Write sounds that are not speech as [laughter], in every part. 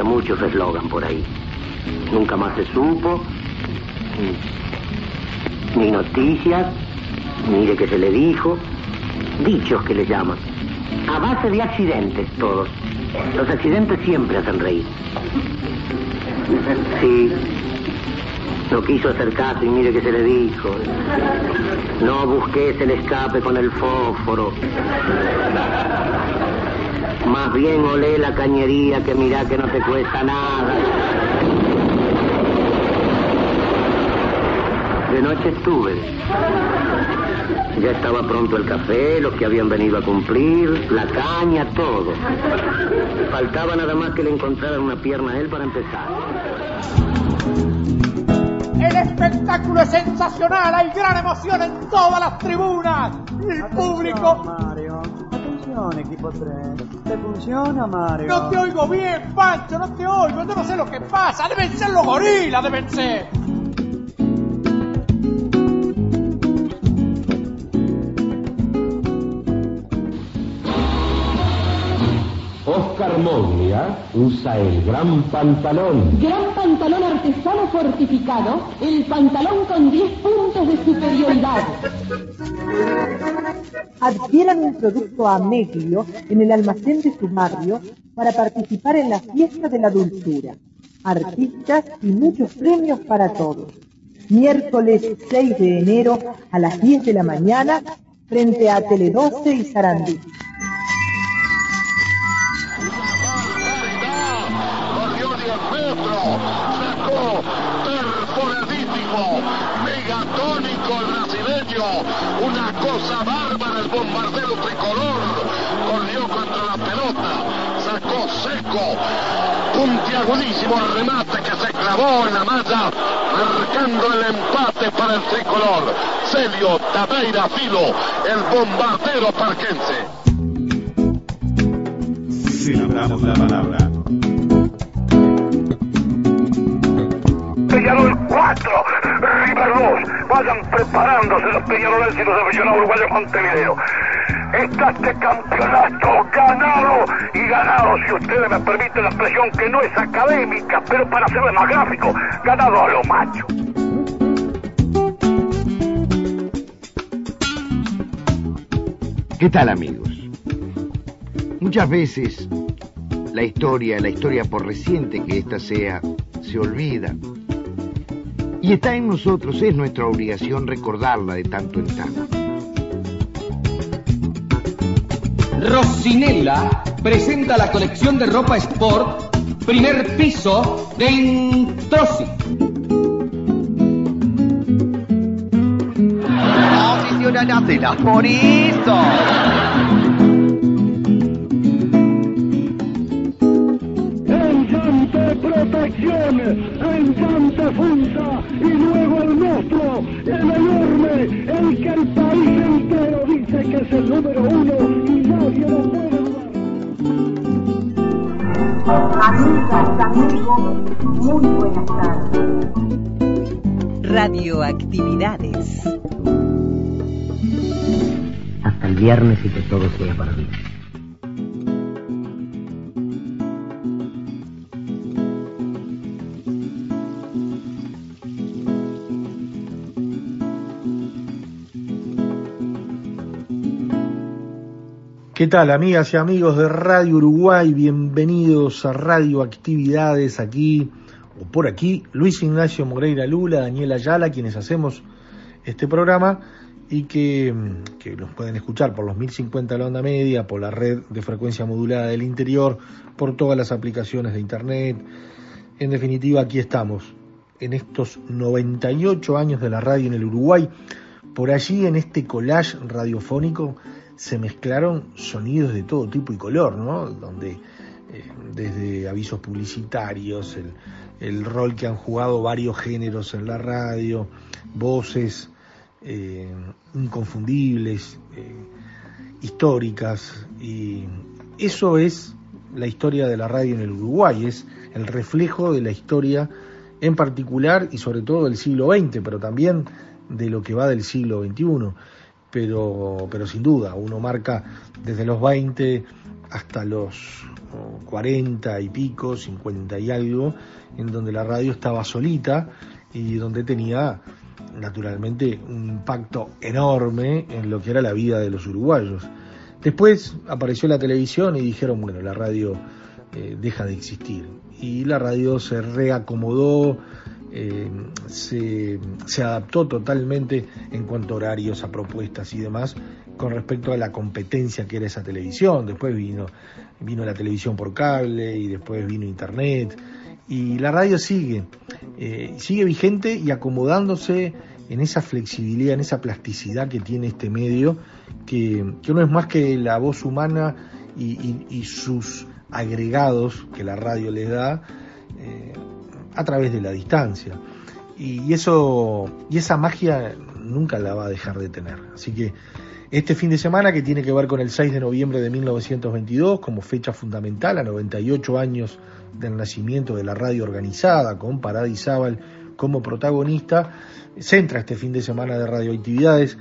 Eslogan por ahí. Nunca más se supo, ni noticias, ni de qué se le dijo, dichos que le llaman. A base de accidentes todos. Los accidentes siempre hacen reír. Sí, no quiso hacer caso y mire que se le dijo. No busques el escape con el fósforo. Más bien olé la cañería que mira que no te cuesta nada. De noche estuve. Ya estaba pronto el café, los que habían venido a cumplir, la caña, todo. Faltaba nada más que le encontraran una pierna a él para empezar. El espectáculo es sensacional, hay gran emoción en todas las tribunas. El público... Atención, equipo 3. ¿Te funciona, Mario? No te oigo bien, Pancho, no te oigo. Yo no sé lo que pasa. Deben ser los gorilas, deben ser. Usa el gran pantalón. Gran pantalón artesano fortificado, el pantalón con 10 puntos de superioridad. Adquieran un producto a medio en el almacén de su barrio para participar en la fiesta de la dulzura. Artistas y muchos premios para todos. Miércoles 6 de enero a las 10 de la mañana frente a Tele 12 y Sarandí. Puntiagudísimo el remate que se clavó en la malla, marcando el empate para el tricolor. Celio Tabeira Filo, el bombardero parquense. Celebramos la palabra. Peñarol 4, River 2. Vayan preparándose los Peñaroles y los aficionados uruguayos Montevideo. Está este campeonato ganado y ganado, si ustedes me permiten la expresión que no es académica, pero para hacerlo más gráfico, ganado a lo macho. ¿Qué tal amigos? Muchas veces la historia, la historia por reciente que ésta sea, se olvida y está en nosotros, es nuestra obligación recordarla de tanto en tanto. Rocinella presenta la colección de ropa sport, primer piso de Introssi. Aficionadas por eso. protección, encanta punta y luego el monstruo, el enorme, el que el país entero que es el número uno y nadie lo puede Amigas, amigos, muy buenas tardes. Radioactividades. Hasta el viernes y que todo sea para bien. Tal, amigas y amigos de Radio Uruguay? Bienvenidos a Radio Actividades aquí o por aquí. Luis Ignacio Moreira Lula, Daniela Ayala, quienes hacemos este programa y que, que nos pueden escuchar por los 1050 de la onda media, por la red de frecuencia modulada del interior, por todas las aplicaciones de internet. En definitiva, aquí estamos, en estos 98 años de la radio en el Uruguay. Por allí, en este collage radiofónico, se mezclaron sonidos de todo tipo y color, ¿no? Donde eh, desde avisos publicitarios, el, el, rol que han jugado varios géneros en la radio, voces eh, inconfundibles, eh, históricas, y eso es la historia de la radio en el Uruguay, es el reflejo de la historia en particular y sobre todo del siglo XX, pero también de lo que va del siglo XXI pero, pero sin duda, uno marca desde los 20 hasta los 40 y pico, 50 y algo, en donde la radio estaba solita y donde tenía naturalmente un impacto enorme en lo que era la vida de los uruguayos. Después apareció la televisión y dijeron, bueno, la radio eh, deja de existir. Y la radio se reacomodó, eh, se, adaptó totalmente en cuanto a horarios, a propuestas y demás con respecto a la competencia que era esa televisión. Después vino, vino la televisión por cable y después vino internet. Y la radio sigue, eh, sigue vigente y acomodándose en esa flexibilidad, en esa plasticidad que tiene este medio, que, que no es más que la voz humana y, sus agregados que la radio le da. Eh, a través de la distancia. Y eso, y esa magia nunca la va a dejar de tener. Así que este fin de semana, que tiene que ver con el 6 de noviembre de 1922, como fecha fundamental, a 98 años del nacimiento de la radio organizada, con Paradisábal como protagonista, centra este fin de semana de radioactividades.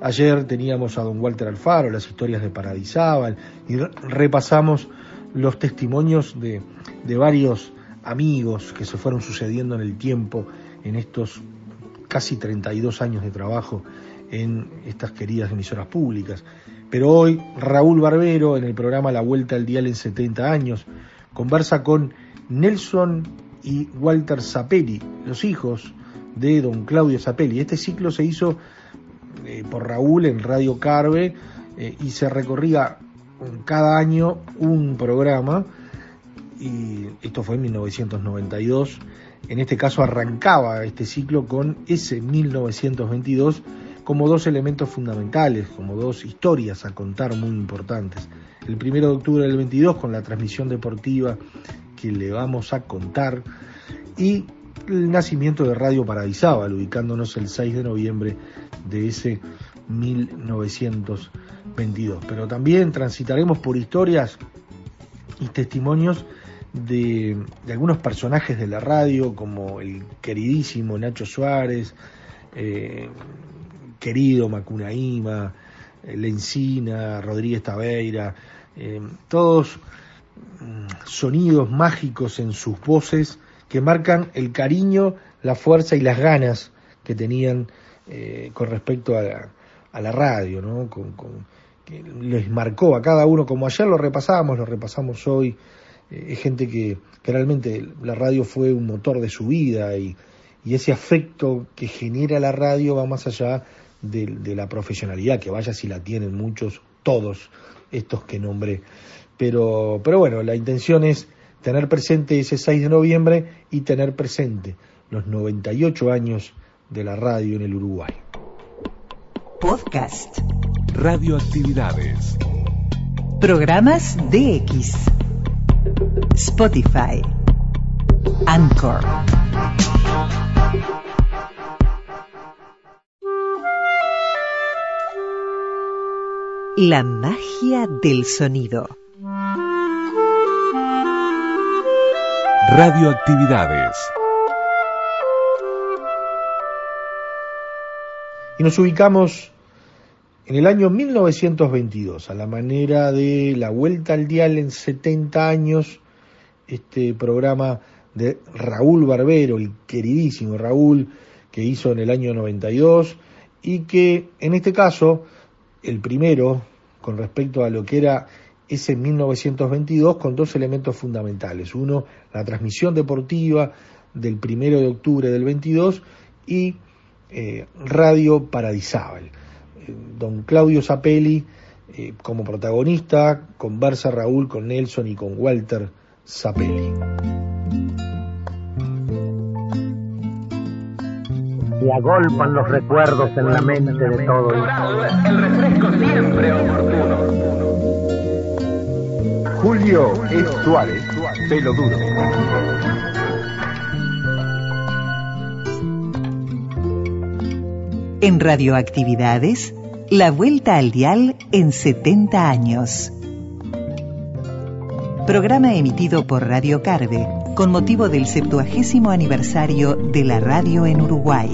Ayer teníamos a don Walter Alfaro, las historias de Paradisábal, y repasamos los testimonios de, de varios amigos que se fueron sucediendo en el tiempo en estos casi 32 años de trabajo en estas queridas emisoras públicas. Pero hoy Raúl Barbero en el programa La Vuelta al Dial en 70 años conversa con Nelson y Walter Zapelli, los hijos de don Claudio Zapelli. Este ciclo se hizo eh, por Raúl en Radio Carve eh, y se recorría cada año un programa y esto fue en 1992. En este caso arrancaba este ciclo con ese 1922 como dos elementos fundamentales, como dos historias a contar muy importantes. El primero de octubre del 22 con la transmisión deportiva que le vamos a contar y el nacimiento de Radio Paradisábal, ubicándonos el 6 de noviembre de ese 1922. Pero también transitaremos por historias y testimonios de, algunos personajes de la radio, como el queridísimo Nacho Suárez, eh, querido Macunaíma, eh, Lencina, Rodríguez Tabeira, eh, todos mm, sonidos mágicos en sus voces que marcan el cariño, la fuerza y las ganas que tenían con respecto a la, a la radio, ¿no? Con, con, que les marcó a cada uno, como ayer lo repasábamos, lo repasamos hoy, es gente que, que, realmente la radio fue un motor de su vida y, y, ese afecto que genera la radio va más allá de, de, la profesionalidad, que vaya si la tienen muchos, todos estos que nombré. Pero, pero bueno, la intención es tener presente ese 6 de noviembre y tener presente los 98 años de la radio en el Uruguay. Podcast. Radioactividades. Programas DX. Spotify. Anchor. La magia del sonido. Radioactividades. Y nos ubicamos en el año 1922, a la manera de la vuelta al dial en 70 años, este programa de Raúl Barbero, el queridísimo Raúl, que hizo en el año 92 y que en este caso, el primero, con respecto a lo que era ese 1922, con dos elementos fundamentales. Uno, la transmisión deportiva del primero de octubre del 22 y eh, Radio Paradisábal. Eh, don Claudio Zapelli eh, como protagonista, conversa Raúl con Nelson y con Walter Zapelli. Se agolpan los recuerdos en la mente de todos. El refresco siempre oportuno. Julio es Suárez, pelo duro. En Radioactividades, la vuelta al dial en 70 años. Programa emitido por Radio Carve con motivo del 70 aniversario de la radio en Uruguay.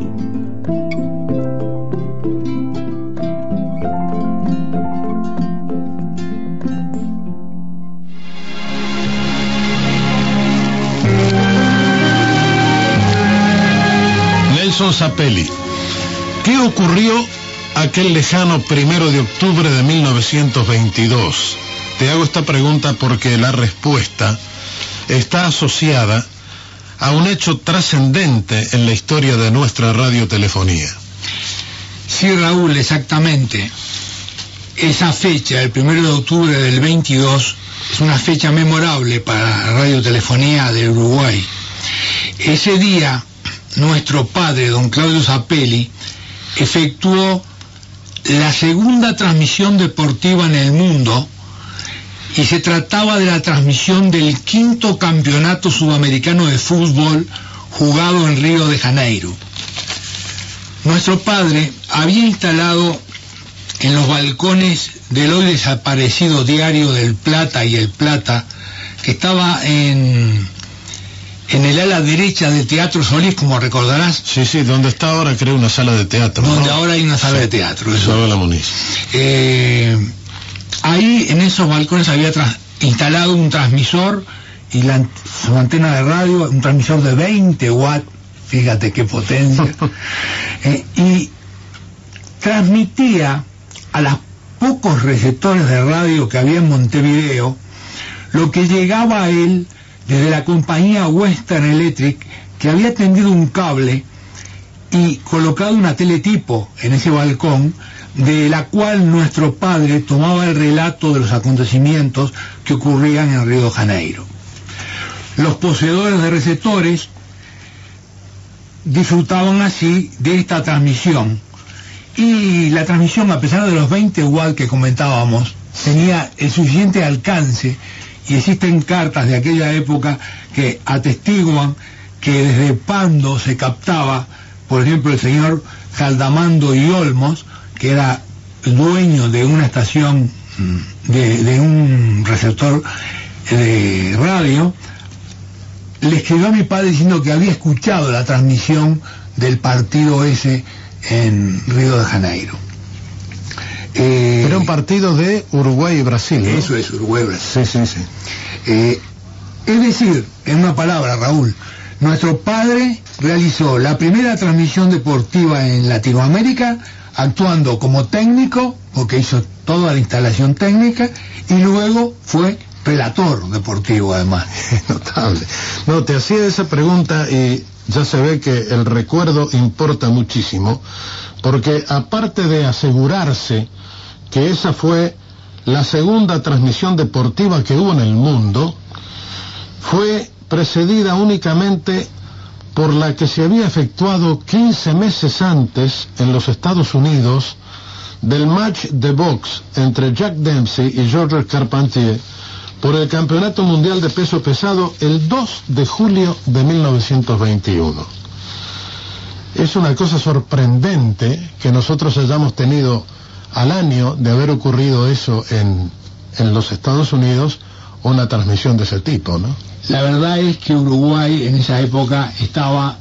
Nelson Zapelli. ¿Qué ocurrió aquel lejano primero de octubre de 1922? Te hago esta pregunta porque la respuesta está asociada a un hecho trascendente en la historia de nuestra radiotelefonía. Sí, Raúl, exactamente. Esa fecha, el primero de octubre del 22, es una fecha memorable para la radiotelefonía de Uruguay. Ese día, nuestro padre, don Claudio Zapelli, efectuó la segunda transmisión deportiva en el mundo y se trataba de la transmisión del quinto campeonato sudamericano de fútbol jugado en Río de Janeiro. Nuestro padre había instalado en los balcones del hoy desaparecido diario del Plata y el Plata, que estaba en, en el ala derecha del Teatro Solís, como recordarás. Sí, sí, donde está ahora creo una sala de teatro. Donde ahora hay una sala de teatro. Eso. la. Eh, ahí en esos balcones había instalado un transmisor y la, su antena de radio, un transmisor de 20 watts, fíjate qué potencia, [laughs] eh, y transmitía a los pocos receptores de radio que había en Montevideo lo que llegaba a él desde la compañía Western Electric que había tendido un cable y colocado una teletipo en ese balcón de la cual nuestro padre tomaba el relato de los acontecimientos que ocurrían en Río de Janeiro. Los poseedores de receptores disfrutaban así de esta transmisión y la transmisión, a pesar de los 20 watts que comentábamos, tenía el suficiente alcance y existen cartas de aquella época que atestiguan que desde Pando se captaba, por ejemplo, el señor Caldamando y Olmos, que era dueño de una estación, mm, de, un receptor de radio, le escribió a mi padre diciendo que había escuchado la transmisión del partido ese en Río de Janeiro. Eh, Era un partido de Uruguay y Brasil. Eso es, Uruguay y Brasil. Sí, sí, sí. Eh, es decir, en una palabra, Raúl, nuestro padre realizó la primera transmisión deportiva en Latinoamérica actuando como técnico, porque hizo toda la instalación técnica, y luego fue relator deportivo además. [laughs] Notable. No, te hacía esa pregunta y ya se ve que el recuerdo importa muchísimo, porque aparte de asegurarse que esa fue la segunda transmisión deportiva que hubo en el mundo, fue precedida únicamente por la que se había efectuado 15 meses antes en los Estados Unidos del match de box entre Jack Dempsey y George Carpentier por el Campeonato Mundial de Peso Pesado el 2 de julio de 1921. Es una cosa sorprendente que nosotros hayamos tenido al año de haber ocurrido eso en, en los Estados Unidos, una transmisión de ese tipo, ¿no? La verdad es que Uruguay en esa época estaba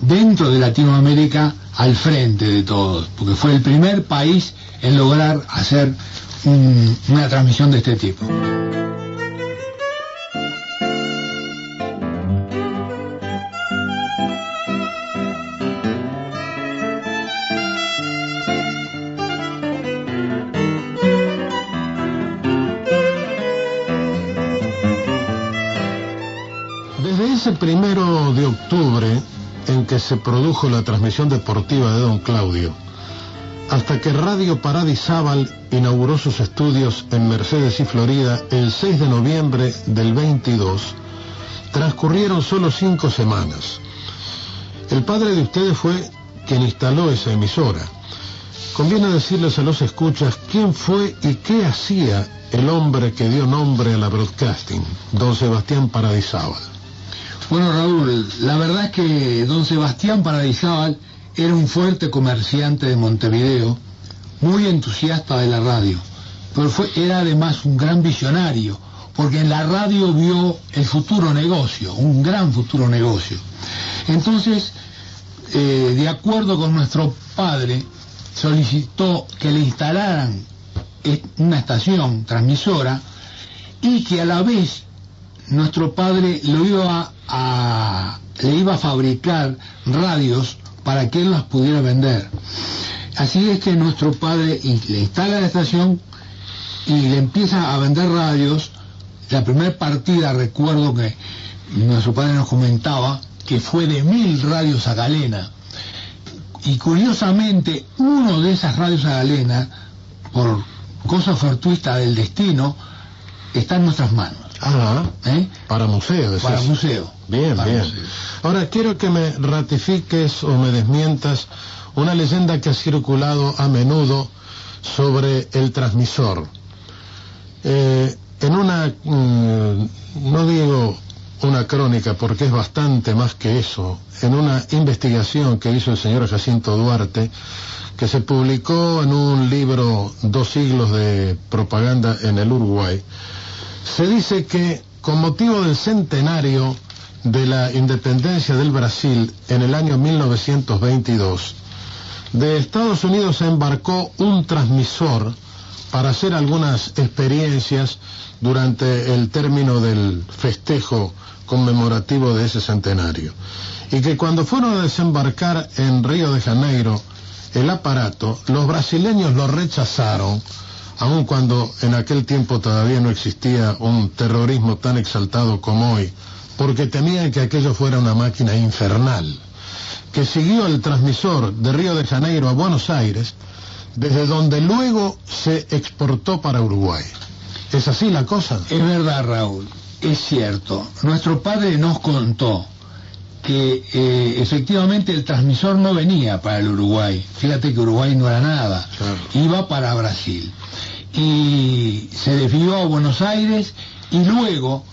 dentro de Latinoamérica al frente de todos, porque fue el primer país en lograr hacer un, una transmisión de este tipo. Primero de octubre en que se produjo la transmisión deportiva de Don Claudio, hasta que Radio Paradisábal inauguró sus estudios en Mercedes y Florida el 6 de noviembre del 22, transcurrieron solo cinco semanas. El padre de ustedes fue quien instaló esa emisora. Conviene decirles a los escuchas quién fue y qué hacía el hombre que dio nombre a la broadcasting, don Sebastián Paradisábal. Bueno, Raúl, la verdad es que don Sebastián Paradisábal era un fuerte comerciante de Montevideo, muy entusiasta de la radio, pero fue, era además un gran visionario, porque en la radio vio el futuro negocio, un gran futuro negocio. Entonces, eh, de acuerdo con nuestro padre, solicitó que le instalaran eh, una estación transmisora y que a la vez nuestro padre le iba a fabricar radios para que él las pudiera vender. Así es que nuestro padre le instala la estación y le empieza a vender radios. La primera partida recuerdo que nuestro padre nos comentaba que fue de mil radios a galena. Y curiosamente, uno de esas radios a galena, por cosa fortuita del destino, está en nuestras manos. Ah, ¿Eh? para museo. Para eso. museo. Bien, para bien. museo. Ahora quiero que me ratifiques o me desmientas una leyenda que ha circulado a menudo sobre el transmisor. Eh, en una, mm, no digo una crónica porque es bastante más que eso, en una investigación que hizo el señor Jacinto Duarte, que se publicó en un libro Dos siglos de propaganda en el Uruguay, se dice que con motivo del centenario de la independencia del Brasil en el año 1922, de Estados Unidos se embarcó un transmisor para hacer algunas experiencias durante el término del festejo conmemorativo de ese centenario. Y que cuando fueron a desembarcar en Río de Janeiro el aparato, los brasileños lo rechazaron, aun cuando en aquel tiempo todavía no existía un terrorismo tan exaltado como hoy, porque temían que aquello fuera una máquina infernal, que siguió el transmisor de Río de Janeiro a Buenos Aires, desde donde luego se exportó para Uruguay. ¿Es así la cosa? Es verdad, Raúl, es cierto. Nuestro padre nos contó que eh, efectivamente el transmisor no venía para el Uruguay. Fíjate que Uruguay no era nada. Claro. Iba para Brasil. Y se desvió a Buenos Aires y luego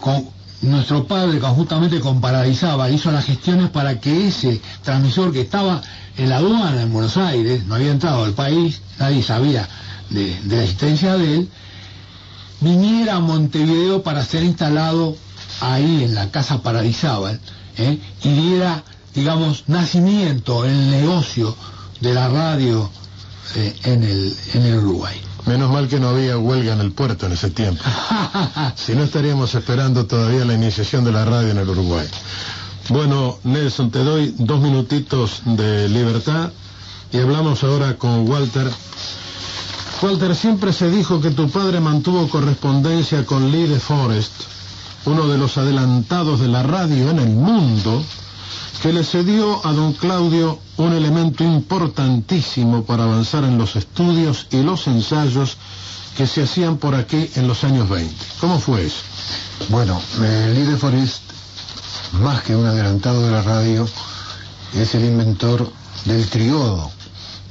con nuestro padre conjuntamente con Paradisábal hizo las gestiones para que ese transmisor que estaba en la aduana en Buenos Aires, no había entrado al país, nadie sabía de, la existencia de él, viniera a Montevideo para ser instalado ahí en la casa Paradisábal ¿eh? y diera, digamos, nacimiento en el negocio de la radio eh, en, el, en el Uruguay. Menos mal que no había huelga en el puerto en ese tiempo. [laughs] si no estaríamos esperando todavía la iniciación de la radio en el Uruguay. Bueno, Nelson, te doy dos minutitos de libertad y hablamos ahora con Walter. Walter, siempre se dijo que tu padre mantuvo correspondencia con Lee de Forest, uno de los adelantados de la radio en el mundo, que le cedió a don Claudio un elemento importantísimo para avanzar en los estudios y los ensayos que se hacían por aquí en los años 20. ¿Cómo fue eso? Bueno, eh, Lee de Forest, más que un adelantado de la radio, es el inventor del triodo,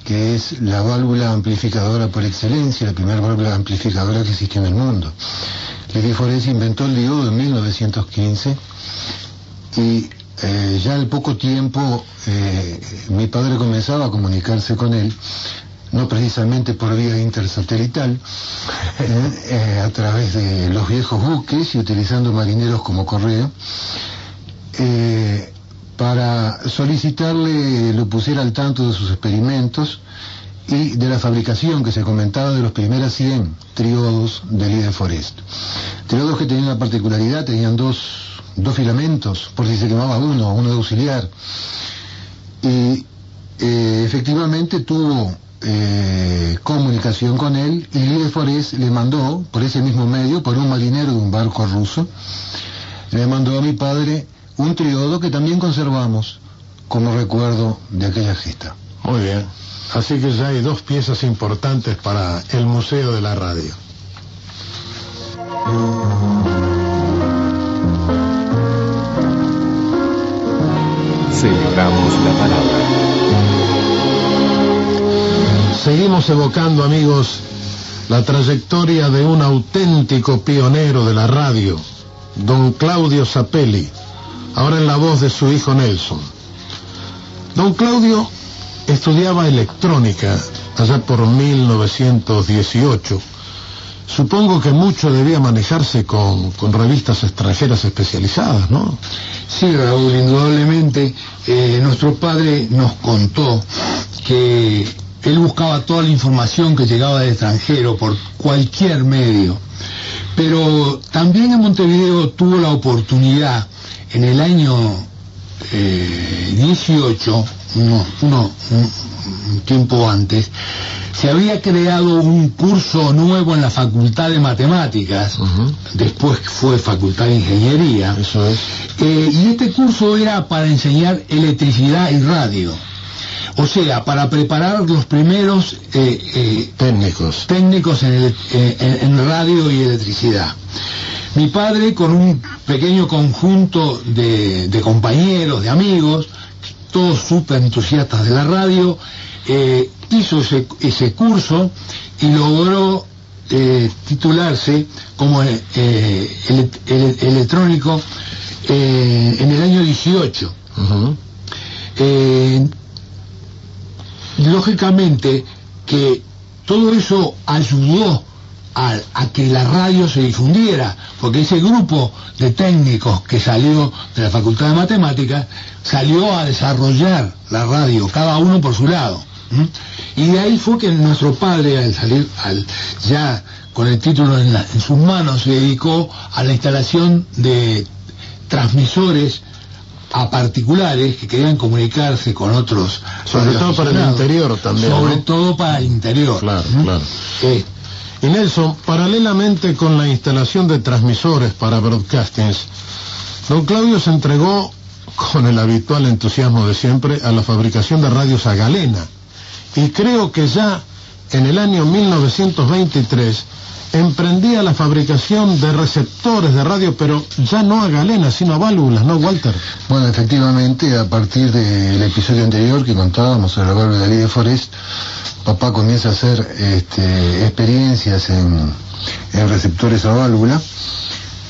que es la válvula amplificadora por excelencia, la primera válvula amplificadora que existió en el mundo. Lee de Forest inventó el diodo en 1915 y eh, ya al poco tiempo eh, mi padre comenzaba a comunicarse con él no precisamente por vía intersatelital, eh, a través de los viejos buques y utilizando marineros como correo, para solicitarle lo pusiera al tanto de sus experimentos y de la fabricación que se comentaba de los primeros 100 triodos de Líder Forest. Triodos que tenían una particularidad, tenían dos, dos filamentos, por si se quemaba uno, uno de auxiliar. Y eh, efectivamente tuvo eh, comunicación con él y Líder Forest le mandó, por ese mismo medio, por un marinero de un barco ruso, le mandó a mi padre un triodo que también conservamos como recuerdo de aquella gesta. Muy bien. Así que ya hay dos piezas importantes para el Museo de la Radio. Celebramos la palabra. Seguimos evocando, amigos, la trayectoria de un auténtico pionero de la radio, don Claudio Zapelli, ahora en la voz de su hijo Nelson. Don Claudio estudiaba electrónica allá por 1918. Supongo que mucho debía manejarse con, con revistas extranjeras especializadas, ¿no? Sí, Raúl, indudablemente eh, nuestro padre nos contó que él buscaba toda la información que llegaba del extranjero por cualquier medio. Pero también en Montevideo tuvo la oportunidad en el año eh, 18, uno, uno, un, tiempo antes, se había creado un curso nuevo en la Facultad de Matemáticas, después fue Facultad de Ingeniería, Eso es. eh, y este curso era para enseñar electricidad y radio. O sea, para preparar los primeros eh, eh, técnicos, técnicos en, ele- en- en radio y electricidad. Mi padre, con un pequeño conjunto de, de compañeros, de amigos, todos súper entusiastas de la radio, eh, hizo ese, ese curso y logró eh, titularse como eh, ele- ele- electrónico en el año 18. Eh, lógicamente que todo eso ayudó a, a que la radio se difundiera, porque ese grupo de técnicos que salió de la Facultad de Matemáticas salió a desarrollar la radio, cada uno por su lado. Y de ahí fue que nuestro padre, al salir al, ya con el título en, la- en sus manos, se dedicó a la instalación de transmisores a particulares que querían comunicarse con otros Sobre todo para el interior también. sobre ¿no? todo para el interior Claro, claro. Eh, Y Nelson, paralelamente con la instalación de transmisores para broadcastings, don Claudio se entregó, con el habitual entusiasmo de siempre, a la fabricación de radios a galena. Y creo que ya en el año 1923 emprendía la fabricación de receptores de radio, pero ya no a galena, sino a válvulas, ¿no, Walter? Bueno, efectivamente, a partir del episodio anterior que contábamos sobre la válvula de Líder Forest, papá comienza a hacer este, experiencias en, en receptores a válvula.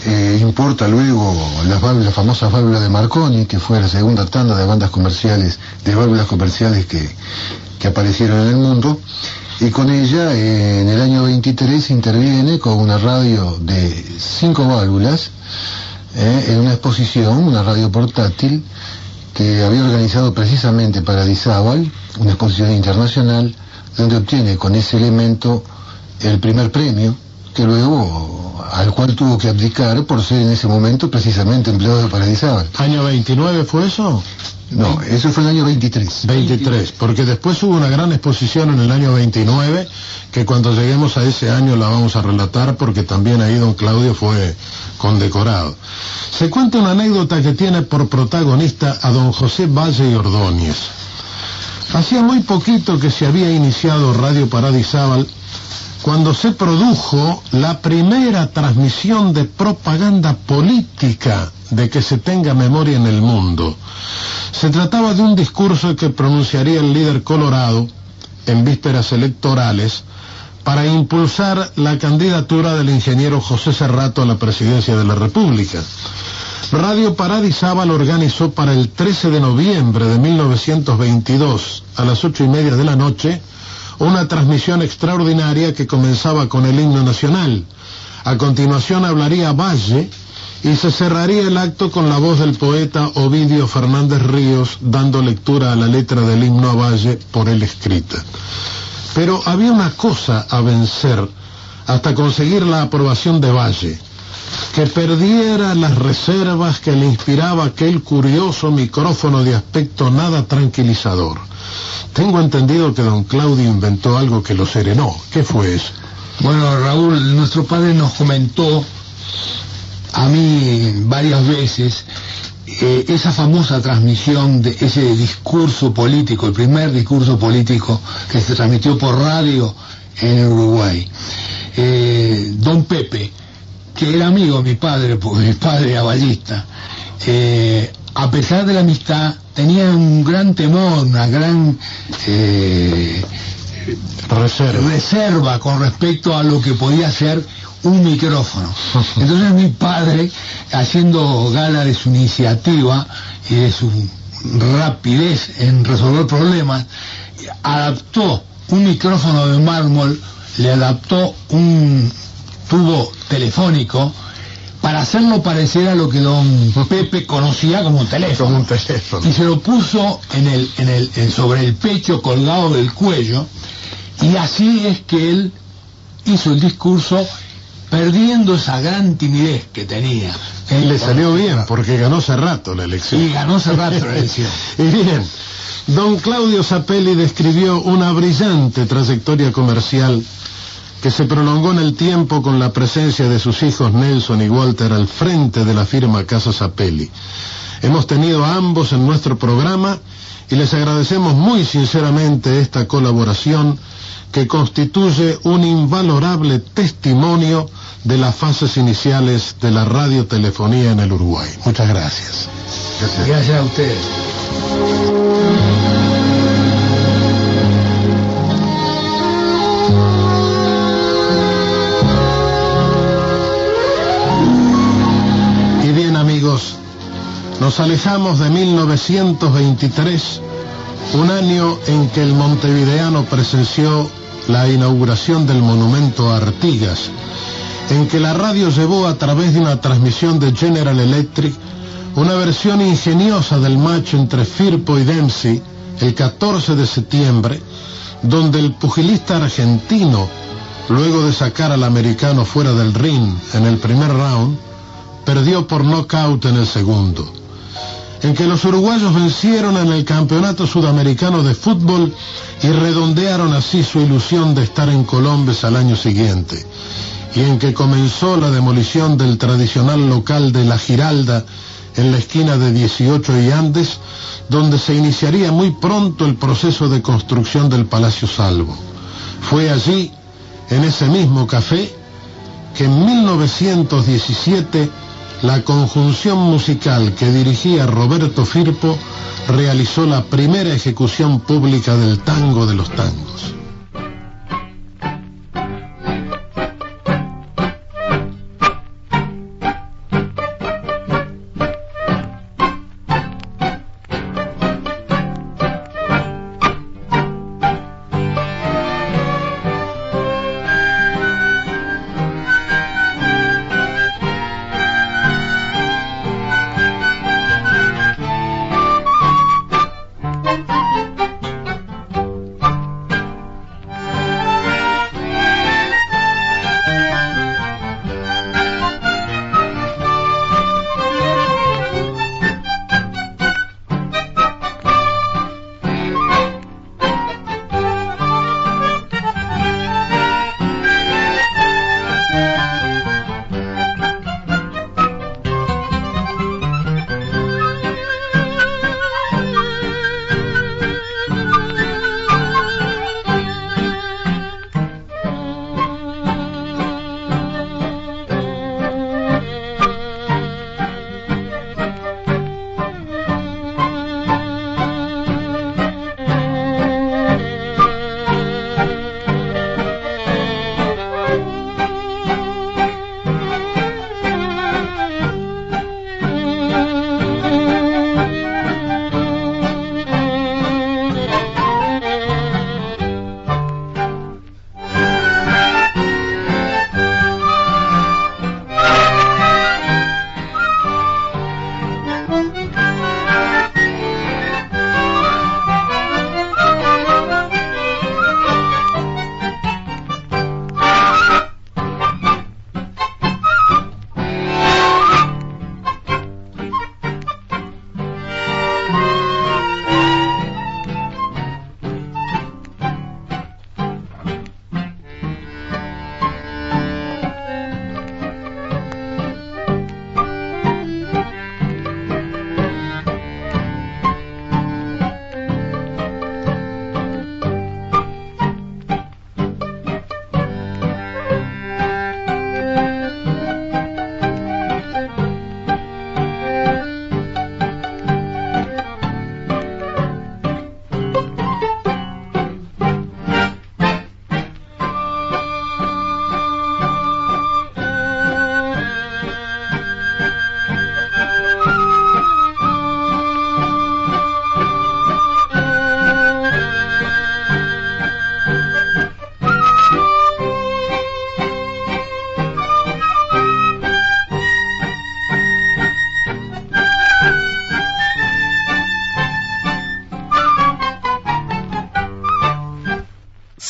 Eh, importa luego las válvulas, las famosas válvulas de Marconi, que fue la segunda tanda de bandas comerciales, de válvulas comerciales que, que aparecieron en el mundo. Y con ella, eh, en el año 23, interviene con una radio de cinco válvulas, eh, en una exposición, una radio portátil, que había organizado precisamente para Dizábal, una exposición internacional, donde obtiene con ese elemento el primer premio, que luego, al cual tuvo que abdicar por ser en ese momento precisamente empleado de Paradisábal. ¿Año 29 fue eso? No, eso fue el año 23. 23, porque después hubo una gran exposición en el año 29, que cuando lleguemos a ese año la vamos a relatar, porque también ahí don Claudio fue condecorado. Se cuenta una anécdota que tiene por protagonista a don José Valle y Ordóñez. Hacía muy poquito que se había iniciado Radio Paradisábal cuando se produjo la primera transmisión de propaganda política de que se tenga memoria en el mundo. Se trataba de un discurso que pronunciaría el líder colorado en vísperas electorales para impulsar la candidatura del ingeniero José Serrato a la presidencia de la República. Radio Paradisábal organizó para el 13 de noviembre de 1922 a las ocho y media de la noche una transmisión extraordinaria que comenzaba con el himno nacional. A continuación hablaría Valle y se cerraría el acto con la voz del poeta Ovidio Fernández Ríos dando lectura a la letra del himno a Valle por él escrita. Pero había una cosa a vencer hasta conseguir la aprobación de Valle, que perdiera las reservas que le inspiraba aquel curioso micrófono de aspecto nada tranquilizador. Tengo entendido que don Claudio inventó algo que lo serenó. ¿Qué fue eso? Bueno, Raúl, nuestro padre nos comentó a mí varias veces eh, esa famosa transmisión de ese discurso político, el primer discurso político que se transmitió por radio en Uruguay. Eh, don Pepe, que era amigo de mi padre, porque mi padre era ballista, eh, a pesar de la amistad, tenía un gran temor, una gran reserva. reserva con respecto a lo que podía ser un micrófono. [laughs] Entonces mi padre, haciendo gala de su iniciativa y de su rapidez en resolver problemas, adaptó un micrófono de mármol, le adaptó un tubo telefónico para hacerlo parecer a lo que don Pepe conocía como un teléfono. Como un teléfono. Y se lo puso en el, en el, en sobre el pecho colgado del cuello, y así es que él hizo el discurso perdiendo esa gran timidez que tenía. Y le salió bien, porque ganó hace rato la elección. Y ganó hace rato la elección. [laughs] y bien, don Claudio Zapelli describió una brillante trayectoria comercial que se prolongó en el tiempo con la presencia de sus hijos Nelson y Walter al frente de la firma Casa Zapelli. Hemos tenido a ambos en nuestro programa y les agradecemos muy sinceramente esta colaboración que constituye un invalorable testimonio de las fases iniciales de la radiotelefonía en el Uruguay. Muchas gracias. Gracias, gracias a ustedes. Nos alejamos de 1923, un año en que el montevideano presenció la inauguración del monumento a Artigas, en que la radio llevó a través de una transmisión de General Electric una versión ingeniosa del match entre Firpo y Dempsey el 14 de septiembre, donde el pugilista argentino, luego de sacar al americano fuera del ring en el primer round, perdió por nocaut en el segundo en que los uruguayos vencieron en el Campeonato Sudamericano de Fútbol y redondearon así su ilusión de estar en Colombes al año siguiente, y en que comenzó la demolición del tradicional local de La Giralda en la esquina de 18 y Andes, donde se iniciaría muy pronto el proceso de construcción del Palacio Salvo. Fue allí, en ese mismo café, que en 1917 la conjunción musical que dirigía Roberto Firpo realizó la primera ejecución pública del tango de los tangos.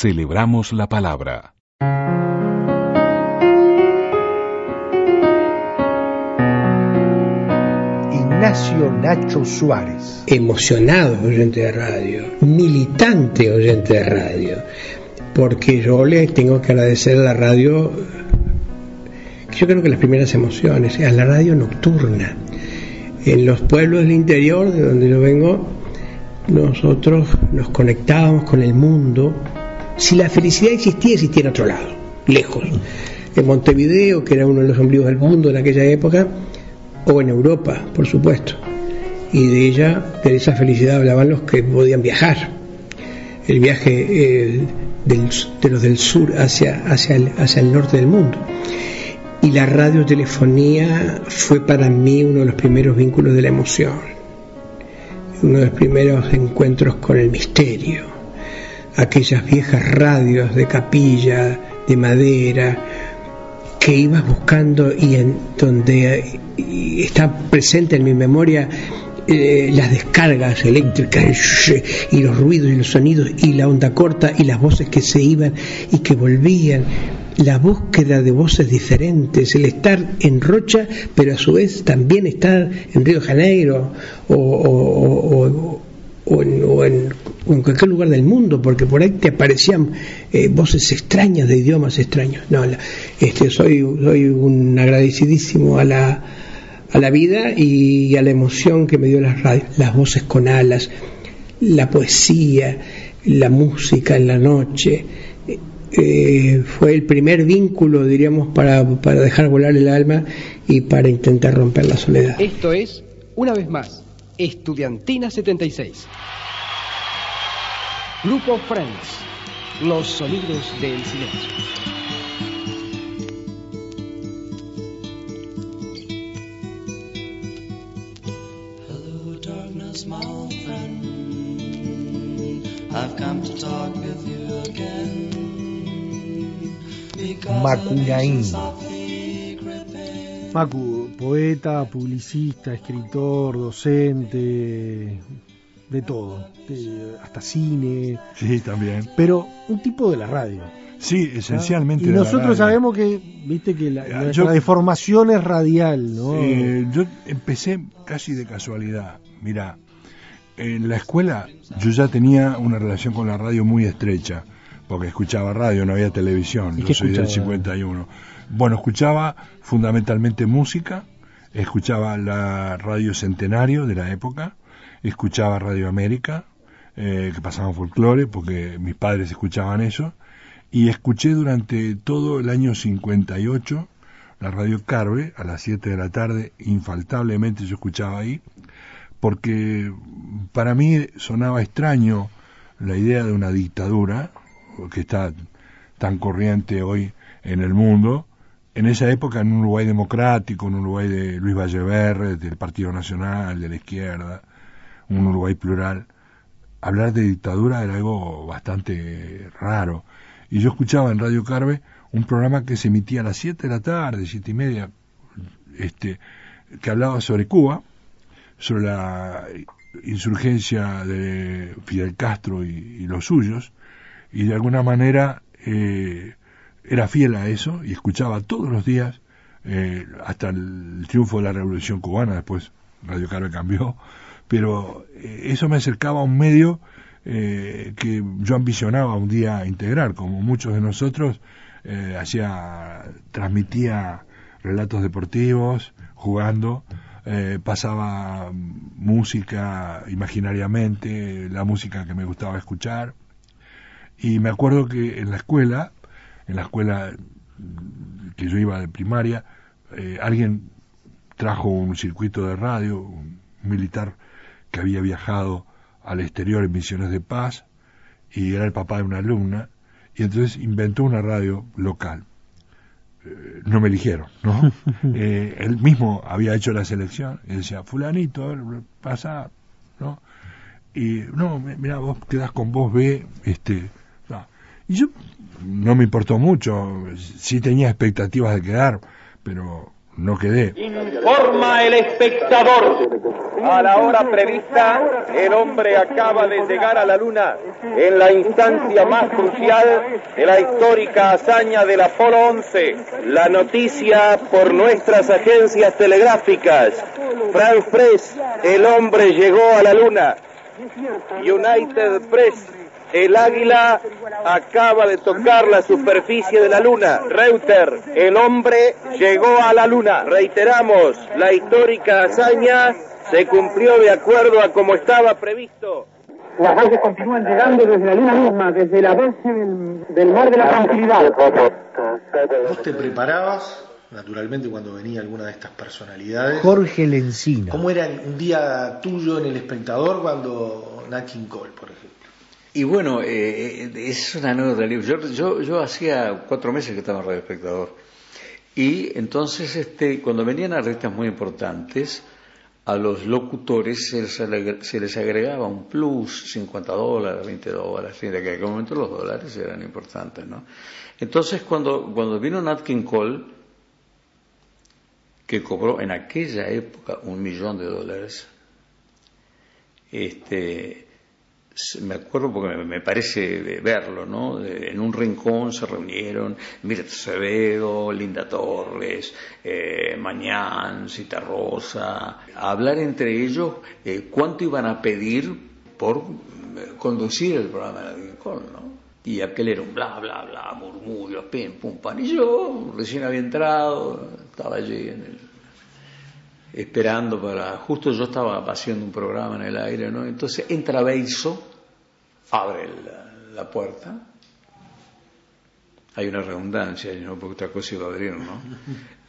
Celebramos la palabra. Ignacio Nacho Suárez. Emocionado oyente de radio, militante oyente de radio, porque yo le tengo que agradecer a la radio, yo creo que las primeras emociones, a la radio nocturna. En los pueblos del interior, de donde yo vengo, nosotros nos conectábamos con el mundo. Si la felicidad existía, existía en otro lado, lejos. En Montevideo, que era uno de los ombligos del mundo en aquella época, o en Europa, por supuesto. Y de ella, de esa felicidad hablaban los que podían viajar. El viaje del, de los del sur hacia, hacia, el, hacia el norte del mundo. Y la radiotelefonía fue para mí uno de los primeros vínculos de la emoción, uno de los primeros encuentros con el misterio. Aquellas viejas radios de capilla, de madera, que ibas buscando y en donde está presente en mi memoria eh, las descargas eléctricas y los ruidos y los sonidos y la onda corta y las voces que se iban y que volvían, la búsqueda de voces diferentes, el estar en Rocha, pero a su vez también estar en Río de Janeiro o, o en, en, en, cualquier lugar del mundo, porque por ahí te aparecían eh, voces extrañas de idiomas extraños. No, este, soy, soy un agradecidísimo a la, a la vida y a la emoción que me dio las las voces con alas, la poesía, la música en la noche. Eh, fue el primer vínculo, diríamos, para, para dejar volar el alma y para intentar romper la soledad. Esto es, una vez más, Estudiantina 76. Grupo Friends. Los sonidos del silencio. Hello, darkness, my old friend. I've come to talk with you again. Macunaín. Macu, poeta, publicista, escritor, docente, de todo, de, hasta cine. Sí, también. Pero un tipo de la radio. Sí, esencialmente. ¿Ah? Y nosotros sabemos que, viste, que la, la, yo, la deformación es radial, ¿no? Eh, yo empecé casi de casualidad. Mira, en la escuela yo ya tenía una relación con la radio muy estrecha, porque escuchaba radio, no había televisión. Yo soy del 51. Bueno, escuchaba fundamentalmente música, escuchaba la radio Centenario de la época, escuchaba Radio América, eh, que pasaban folclore, porque mis padres escuchaban eso, y escuché durante todo el año 58 la radio Carve a las 7 de la tarde, infaltablemente yo escuchaba ahí, porque para mí sonaba extraño la idea de una dictadura, que está tan corriente hoy en el mundo, en esa época en un Uruguay democrático, un Uruguay de Luis Valleverre, del Partido Nacional, de la izquierda, un Uruguay plural, hablar de dictadura era algo bastante raro. Y yo escuchaba en Radio Carve un programa que se emitía a las 7 de la tarde, siete y media, este, que hablaba sobre Cuba, sobre la insurgencia de Fidel Castro y, y los suyos, y de alguna manera eh, era fiel a eso y escuchaba todos los días eh, hasta el triunfo de la Revolución Cubana, después Radio Carve cambió, pero eh, eso me acercaba a un medio eh, que yo ambicionaba un día integrar, como muchos de nosotros, eh, hacía, transmitía relatos deportivos, jugando, pasaba música imaginariamente, la música que me gustaba escuchar, y me acuerdo que en la escuela, en la escuela que yo iba de primaria, eh, alguien trajo un circuito de radio, un militar que había viajado al exterior en misiones de paz, y era el papá de una alumna, y entonces inventó una radio local. Eh, no me eligieron, ¿no? [laughs] eh, él mismo había hecho la selección, y decía, fulanito, pasa, ¿no? Y no, mira, vos quedás con vos B, este, no. Y yo no me importó mucho, sí tenía expectativas de quedar, pero no quedé. Informa el espectador. A la hora prevista, el hombre acaba de llegar a la luna en la instancia más crucial de la histórica hazaña del Apolo 11. La noticia por nuestras agencias telegráficas. France Press, el hombre llegó a la luna. United Press, el águila acaba de tocar la superficie de la luna. Reuter, el hombre llegó a la luna. Reiteramos, la histórica hazaña se cumplió de acuerdo a como estaba previsto. Las aves continúan llegando desde la luna misma, desde la base del, del mar de la tranquilidad. ¿Vos te preparabas, naturalmente, cuando venía alguna de estas personalidades? Jorge Lencina. ¿Cómo era un día tuyo en El Espectador cuando Nat King Cole, por ejemplo? Y bueno, eh, es una anécdota. Yo, yo, yo hacía cuatro meses que estaba en Radio Espectador. Y entonces, este, cuando venían artistas muy importantes, a los locutores se les, agregaba un plus, 50 dólares, 20 dólares, en aquel momento los dólares eran importantes, ¿no? Entonces, cuando, cuando vino Nat King Cole, que cobró en aquella época un millón de dólares, este, me acuerdo porque me, parece verlo, ¿no? En un rincón se reunieron Mirta Acevedo, Linda Torres, eh, Mañán, Cita Rosa, a hablar entre ellos eh, cuánto iban a pedir por eh, conducir el programa de la Rincón, ¿no? Y aquel era un bla, bla, bla, murmullos, pim, pum, pan. Y yo recién había entrado, estaba allí en el, esperando para, justo yo estaba haciendo un programa en el aire, ¿no? Entonces entra Beiso, abre la, la puerta, hay una redundancia, ¿no? Porque otra cosa iba a abrir, ¿no?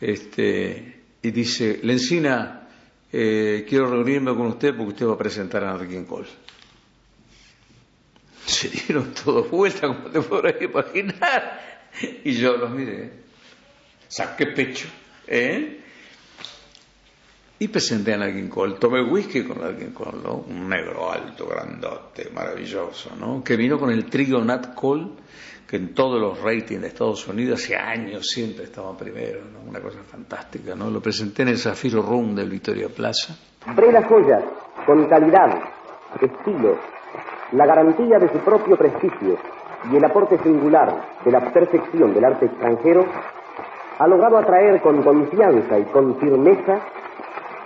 Este, y dice, Lencina, eh, quiero reunirme con usted porque usted va a presentar a Enrique Cole. [laughs] Se dieron todos vuelta, como te podrás imaginar. Y yo los miré, saqué pecho, ¿eh? Y presenté a Nat Cole. Tomé whisky con Nat Cole, ¿no? Un negro alto, grandote, maravilloso, ¿no? Que vino con el trío Nat Cole, que en todos los ratings de Estados Unidos hace años siempre estaba primero, ¿no? Una cosa fantástica, ¿no? Lo presenté en el Zafiro Room del Victoria Plaza. Pre las joyas, con calidad, estilo, la garantía de su propio prestigio y el aporte singular de la perfección del arte extranjero, ha logrado atraer con confianza y con firmeza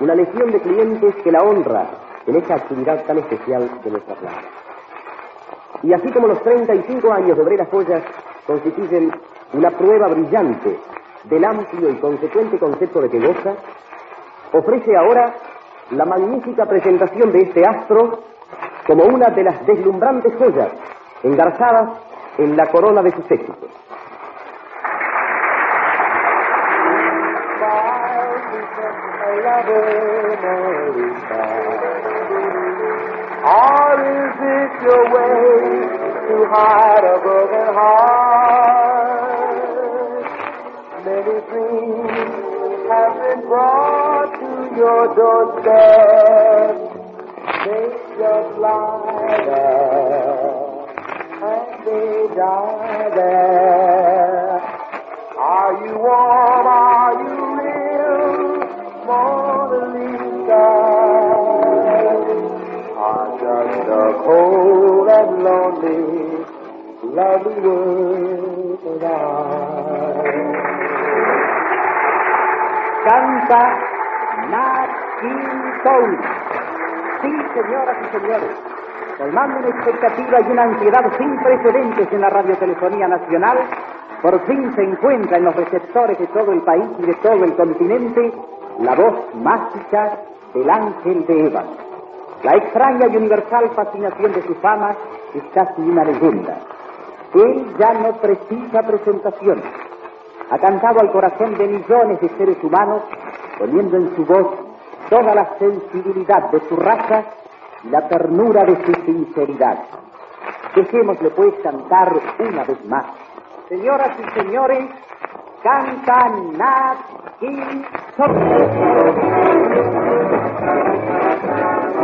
una legión de clientes que la honra en esta actividad tan especial de nuestra plaza. Y así como los 35 años de Brera Joyas constituyen una prueba brillante del amplio y consecuente concepto de que goza, ofrece ahora la magnífica presentación de este astro como una de las deslumbrantes joyas engarzadas en la corona de sus éxitos. Or is it your way to hide a broken heart? Many dreams have been brought to your doorstep. They just lie there and they die there. Are you warm? Cold and lonely, lovely world. Canta Nat King. Sí, señoras y señores, colmando una expectativa y una ansiedad sin precedentes en la radiotelefonía nacional, por fin se encuentra en los receptores de todo el país y de todo el continente la voz mágica del ángel de Eva. La extraña y universal fascinación de su fama es casi una leyenda. Él ya no precisa presentaciones. Ha cantado al corazón de millones de seres humanos, poniendo en su voz toda la sensibilidad de su raza y la ternura de su sinceridad. Dejémosle pues cantar una vez más. Señoras y señores, canta Nat King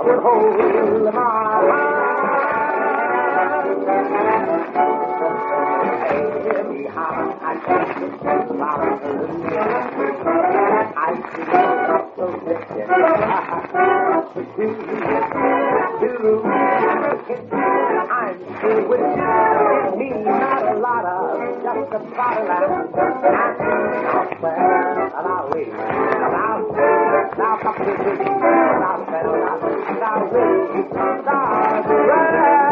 I would hold my hand. Stop!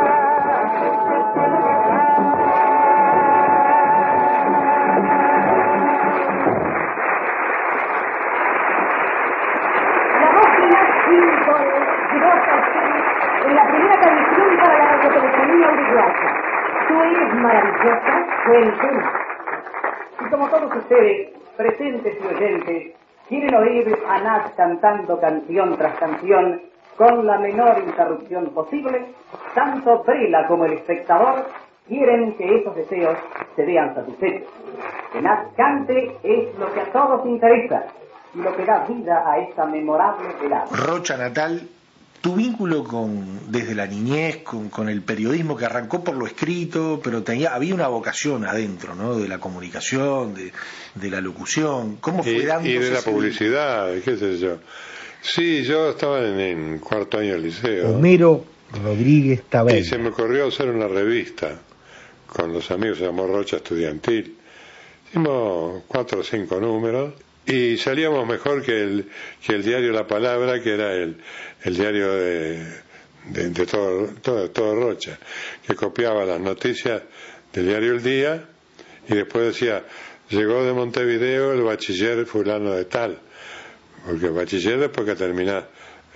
Maravillosa, fue el tema. Y como todos ustedes, presentes y oyentes, quieren oír a Nat cantando canción tras canción con la menor interrupción posible, tanto Prela como el espectador quieren que esos deseos se vean satisfechos. Que Nat cante es lo que a todos interesa y lo que da vida a esta memorable velada. Rocha Natal, tu vínculo con desde la niñez con, con el periodismo que arrancó por lo escrito, pero tenía había una vocación adentro, ¿no? De la comunicación, de, de la locución. ¿Cómo fue y, dándose y de la publicidad, qué sé yo. Sí, yo estaba en, en cuarto año del liceo. Homero Rodríguez Y Tabel. se me ocurrió hacer una revista con los amigos, se llamó Rocha Estudiantil. Hicimos cuatro o cinco números y salíamos mejor que el, que el diario La Palabra, que era el, el diario de, de, de todo, todo, todo Rocha, que copiaba las noticias del diario El Día y después decía, llegó de Montevideo el bachiller fulano de tal, porque el bachiller después que termina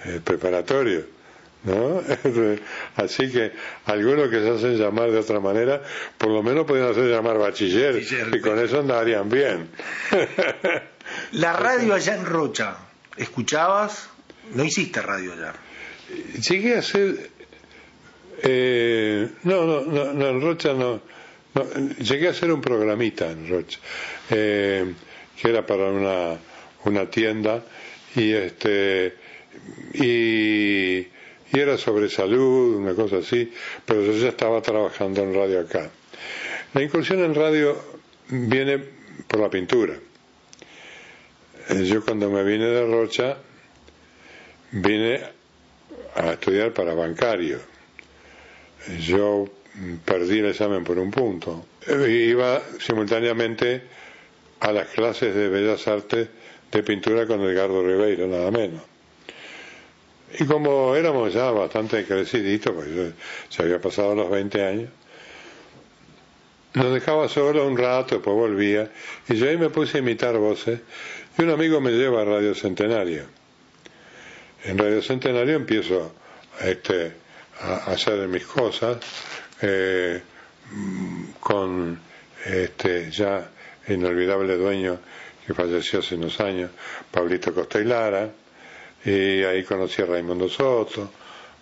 el preparatorio. ¿no? [laughs] Así que algunos que se hacen llamar de otra manera, por lo menos podían hacer llamar bachiller, y con eso andarían bien. La [laughs] radio allá en Rocha, ¿escuchabas? No hiciste radio allá. Llegué a hacer. eh, no, no, no, no, en Rocha no, no, Llegué a hacer un programita en Rocha, eh, que era para una, una tienda, y este. Y, y era sobre salud, una cosa así, pero yo ya estaba trabajando en radio acá. La incursión en radio viene por la pintura. Eh, Yo cuando me vine de Rocha, vine a estudiar para bancario. Yo perdí el examen por un punto. Iba simultáneamente a las clases de Bellas Artes de pintura con Edgardo Ribeiro, nada menos. Y como éramos ya bastante creciditos, porque yo se había pasado los 20 años, nos dejaba solo un rato, después volvía, y yo ahí me puse a imitar voces, y un amigo me lleva a Radio Centenario. En Radio Centenario empiezo este, a hacer mis cosas eh, mm, con este ya inolvidable dueño que falleció hace unos años, Pablito Costa y Lara, y ahí conocí a Raimundo Soto,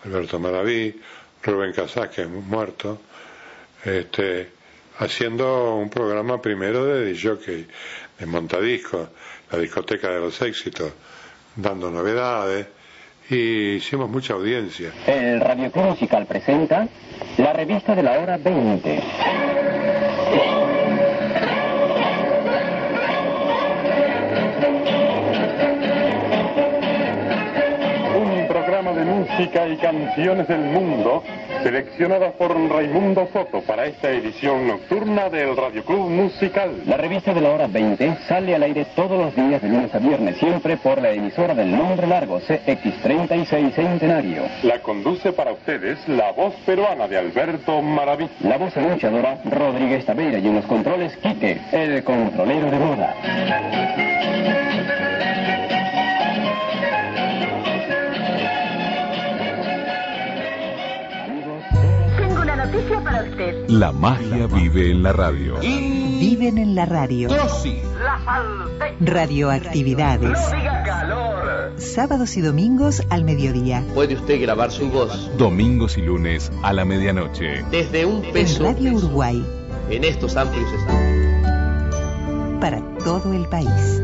Alberto Maraví, Rubén Casas, que es muerto, este, haciendo un programa primero de jockey, de montadiscos, la discoteca de los éxitos, dando novedades, y hicimos mucha audiencia. El Radio Club Musical presenta la revista de la hora 20. Música y canciones del mundo seleccionada por Raimundo Soto para esta edición nocturna del Radio Club Musical. La revista de la hora 20 sale al aire todos los días de lunes a viernes, siempre por la emisora del nombre largo CX36 Centenario. La conduce para ustedes la voz peruana de Alberto Maraví. La voz anunciadora Rodríguez Taveira y en los controles Quique, el controlero de moda. Tengo una noticia para usted. La magia vive en la radio. Viven en la radio. Radioactividades. Sábados y domingos al mediodía. Puede usted grabar su voz Domingos y lunes a la medianoche. desde un En peso Radio Uruguay. en estos amplios espacios. Para todo el país.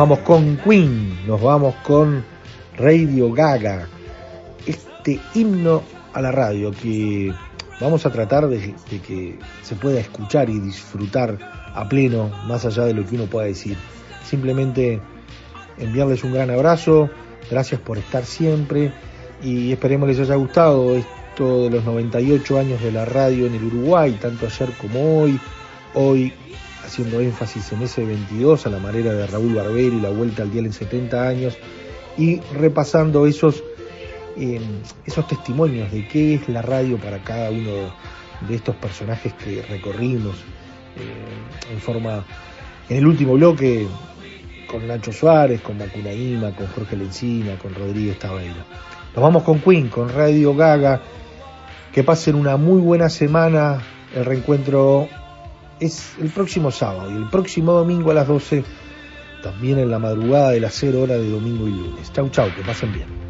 Vamos con Queen, nos vamos con Radio Gaga, este himno a la radio que vamos a tratar de, de que se pueda escuchar y disfrutar a pleno, más allá de lo que uno pueda decir. Simplemente enviarles un gran abrazo, gracias por estar siempre y esperemos les haya gustado esto de los 98 años de la radio en el Uruguay, tanto ayer como hoy. Hoy haciendo énfasis en ese 22 a la manera de Raúl Barberi, la vuelta al dial en 70 años y repasando esos eh, esos testimonios de qué es la radio para cada uno de estos personajes que recorrimos eh, en forma en el último bloque con Nacho Suárez, con Macunaíma, con Jorge Lencina, con Rodríguez Tabeiro. Nos vamos con Queen, con Radio Gaga. Que pasen una muy buena semana. El reencuentro es el próximo sábado y el próximo domingo a las 12, también en la madrugada de las 0 horas de domingo y lunes. Chau, chau, que pasen bien.